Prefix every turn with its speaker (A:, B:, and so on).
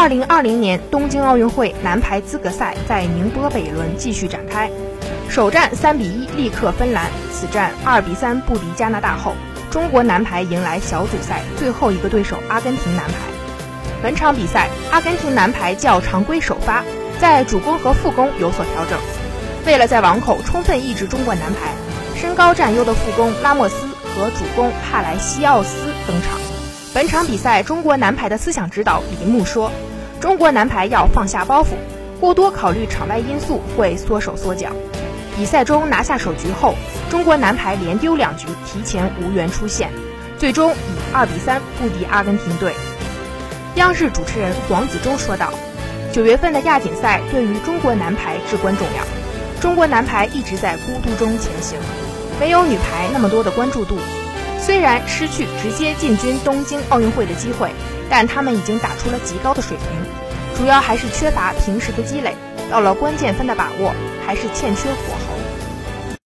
A: 二零二零年东京奥运会男排资格赛在宁波北仑继续展开，首战三比一力克芬兰，此战二比三不敌加拿大后，中国男排迎来小组赛最后一个对手阿根廷男排。本场比赛，阿根廷男排较常规首发，在主攻和副攻有所调整。为了在网口充分抑制中国男排，身高占优的副攻拉莫斯和主攻帕莱西奥斯登场。本场比赛，中国男排的思想指导李牧说：“中国男排要放下包袱，过多考虑场外因素会缩手缩脚。”比赛中拿下首局后，中国男排连丢两局，提前无缘出线，最终以二比三不敌阿根廷队。央视主持人黄子洲说道：“九月份的亚锦赛对于中国男排至关重要，中国男排一直在孤独中前行，没有女排那么多的关注度。”虽然失去直接进军东京奥运会的机会，但他们已经打出了极高的水平，主要还是缺乏平时的积累，到了关键分的把握还是欠缺火候。